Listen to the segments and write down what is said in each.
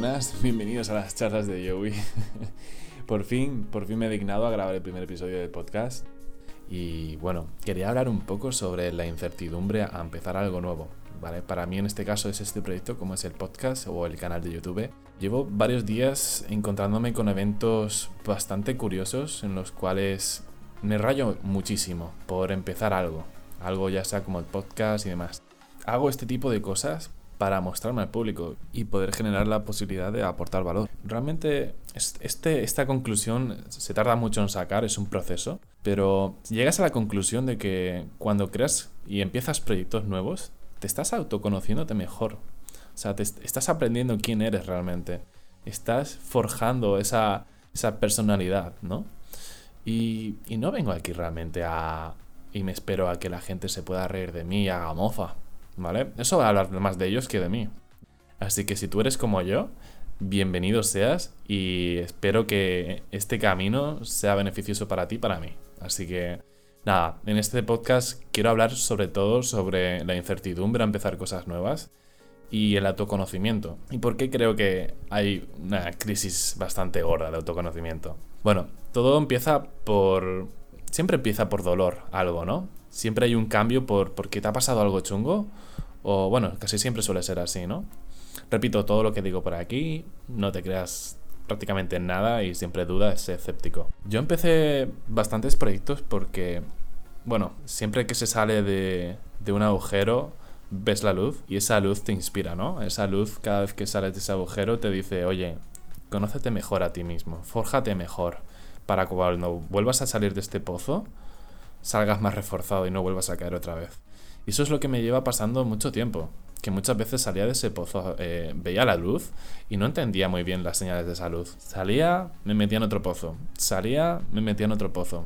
buenas, bienvenidos a las charlas de Joey. por fin, por fin me he dignado a grabar el primer episodio del podcast. Y bueno, quería hablar un poco sobre la incertidumbre a empezar algo nuevo. ¿vale? Para mí en este caso es este proyecto como es el podcast o el canal de YouTube. Llevo varios días encontrándome con eventos bastante curiosos en los cuales me rayo muchísimo por empezar algo. Algo ya sea como el podcast y demás. Hago este tipo de cosas para mostrarme al público y poder generar la posibilidad de aportar valor. Realmente este, esta conclusión se tarda mucho en sacar, es un proceso, pero llegas a la conclusión de que cuando creas y empiezas proyectos nuevos, te estás autoconociéndote mejor. O sea, te estás aprendiendo quién eres realmente. Estás forjando esa, esa personalidad, ¿no? Y, y no vengo aquí realmente a... y me espero a que la gente se pueda reír de mí y haga mofa. ¿Vale? Eso va a hablar más de ellos que de mí. Así que si tú eres como yo, bienvenido seas y espero que este camino sea beneficioso para ti y para mí. Así que nada, en este podcast quiero hablar sobre todo sobre la incertidumbre a empezar cosas nuevas y el autoconocimiento. ¿Y por qué creo que hay una crisis bastante gorda de autoconocimiento? Bueno, todo empieza por... Siempre empieza por dolor, algo, ¿no? Siempre hay un cambio por porque te ha pasado algo chungo o bueno, casi siempre suele ser así, ¿no? Repito todo lo que digo por aquí, no te creas prácticamente en nada y siempre dudas, sé escéptico. Yo empecé bastantes proyectos porque, bueno, siempre que se sale de, de un agujero, ves la luz y esa luz te inspira, ¿no? Esa luz cada vez que sales de ese agujero te dice, oye, conócete mejor a ti mismo, fórjate mejor, para cuando vuelvas a salir de este pozo, salgas más reforzado y no vuelvas a caer otra vez. Y eso es lo que me lleva pasando mucho tiempo. Que muchas veces salía de ese pozo, eh, veía la luz y no entendía muy bien las señales de esa luz. Salía, me metía en otro pozo. Salía, me metía en otro pozo.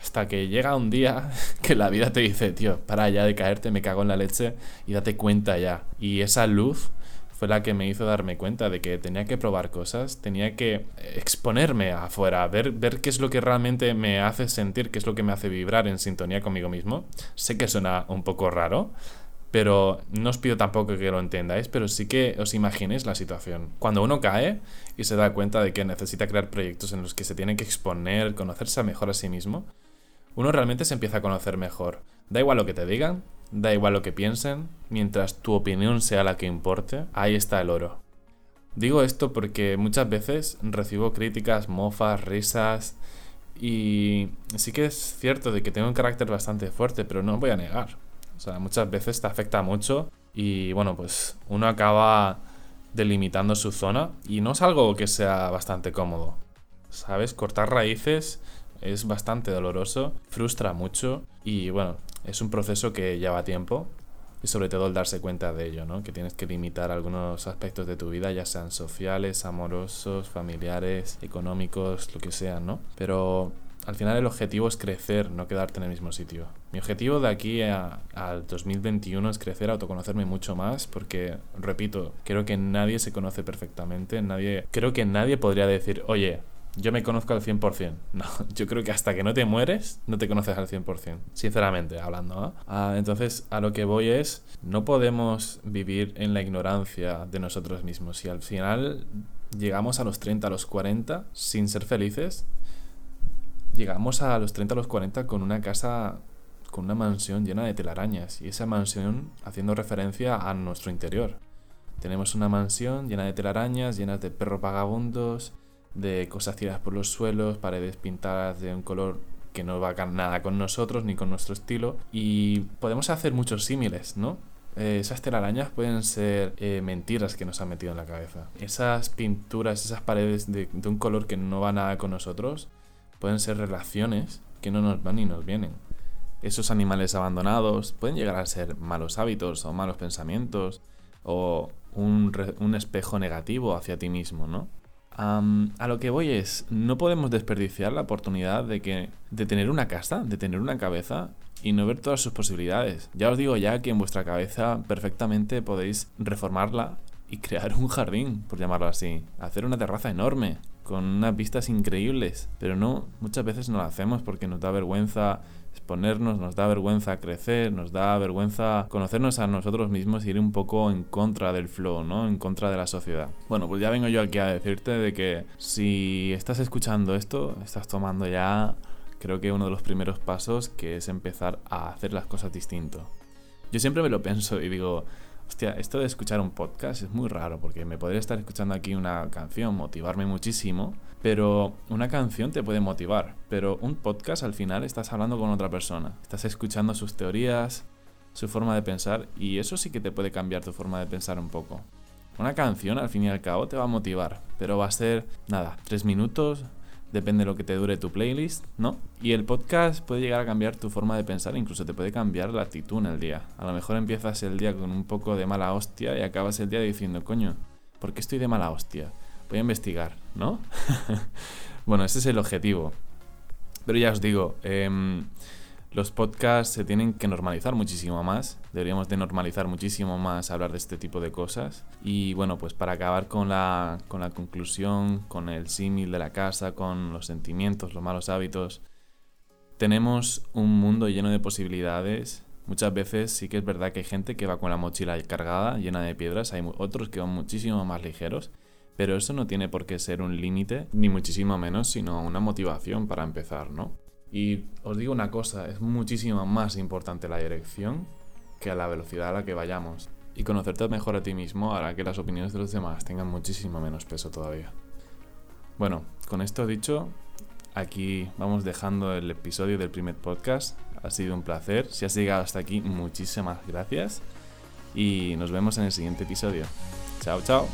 Hasta que llega un día que la vida te dice, tío, para ya de caerte, me cago en la leche y date cuenta ya. Y esa luz fue la que me hizo darme cuenta de que tenía que probar cosas, tenía que exponerme afuera, ver, ver qué es lo que realmente me hace sentir, qué es lo que me hace vibrar en sintonía conmigo mismo. Sé que suena un poco raro, pero no os pido tampoco que lo entendáis, pero sí que os imaginéis la situación. Cuando uno cae y se da cuenta de que necesita crear proyectos en los que se tiene que exponer, conocerse mejor a sí mismo, uno realmente se empieza a conocer mejor. Da igual lo que te digan, Da igual lo que piensen, mientras tu opinión sea la que importe, ahí está el oro. Digo esto porque muchas veces recibo críticas, mofas, risas y sí que es cierto de que tengo un carácter bastante fuerte, pero no voy a negar. O sea, muchas veces te afecta mucho y bueno, pues uno acaba delimitando su zona y no es algo que sea bastante cómodo. ¿Sabes? Cortar raíces es bastante doloroso, frustra mucho y bueno, es un proceso que lleva tiempo y sobre todo el darse cuenta de ello, ¿no? Que tienes que limitar algunos aspectos de tu vida, ya sean sociales, amorosos, familiares, económicos, lo que sean, ¿no? Pero al final el objetivo es crecer, no quedarte en el mismo sitio. Mi objetivo de aquí al 2021 es crecer, autoconocerme mucho más, porque, repito, creo que nadie se conoce perfectamente, nadie, creo que nadie podría decir, oye, yo me conozco al 100%. No, yo creo que hasta que no te mueres, no te conoces al 100%. Sinceramente hablando. Ah, entonces, a lo que voy es, no podemos vivir en la ignorancia de nosotros mismos. Si al final llegamos a los 30, a los 40 sin ser felices, llegamos a los 30, a los 40 con una casa, con una mansión llena de telarañas. Y esa mansión haciendo referencia a nuestro interior. Tenemos una mansión llena de telarañas, llena de perros vagabundos de cosas tiradas por los suelos, paredes pintadas de un color que no va nada con nosotros ni con nuestro estilo. Y podemos hacer muchos símiles, ¿no? Eh, esas telarañas pueden ser eh, mentiras que nos han metido en la cabeza. Esas pinturas, esas paredes de, de un color que no va nada con nosotros, pueden ser relaciones que no nos van ni nos vienen. Esos animales abandonados pueden llegar a ser malos hábitos o malos pensamientos o un, un espejo negativo hacia ti mismo, ¿no? A lo que voy es, no podemos desperdiciar la oportunidad de, que, de tener una casa, de tener una cabeza y no ver todas sus posibilidades. Ya os digo ya que en vuestra cabeza perfectamente podéis reformarla y crear un jardín, por llamarlo así. Hacer una terraza enorme, con unas vistas increíbles. Pero no, muchas veces no lo hacemos porque nos da vergüenza exponernos, nos da vergüenza crecer, nos da vergüenza conocernos a nosotros mismos y ir un poco en contra del flow, ¿no? En contra de la sociedad. Bueno, pues ya vengo yo aquí a decirte de que si estás escuchando esto, estás tomando ya creo que uno de los primeros pasos que es empezar a hacer las cosas distinto. Yo siempre me lo pienso y digo, hostia, esto de escuchar un podcast es muy raro porque me podría estar escuchando aquí una canción, motivarme muchísimo, pero una canción te puede motivar, pero un podcast al final estás hablando con otra persona, estás escuchando sus teorías, su forma de pensar y eso sí que te puede cambiar tu forma de pensar un poco. Una canción al fin y al cabo te va a motivar, pero va a ser, nada, tres minutos, depende de lo que te dure tu playlist, ¿no? Y el podcast puede llegar a cambiar tu forma de pensar, incluso te puede cambiar la actitud en el día. A lo mejor empiezas el día con un poco de mala hostia y acabas el día diciendo, coño, ¿por qué estoy de mala hostia? Voy a investigar, ¿no? bueno, ese es el objetivo. Pero ya os digo, eh, los podcasts se tienen que normalizar muchísimo más. Deberíamos de normalizar muchísimo más hablar de este tipo de cosas. Y bueno, pues para acabar con la, con la conclusión, con el símil de la casa, con los sentimientos, los malos hábitos, tenemos un mundo lleno de posibilidades. Muchas veces sí que es verdad que hay gente que va con la mochila cargada, llena de piedras, hay otros que van muchísimo más ligeros, pero eso no tiene por qué ser un límite, ni muchísimo menos, sino una motivación para empezar, ¿no? Y os digo una cosa, es muchísimo más importante la dirección que la velocidad a la que vayamos. Y conocerte mejor a ti mismo hará que las opiniones de los demás tengan muchísimo menos peso todavía. Bueno, con esto dicho, aquí vamos dejando el episodio del primer podcast. Ha sido un placer. Si has llegado hasta aquí, muchísimas gracias. Y nos vemos en el siguiente episodio. Chao, chao.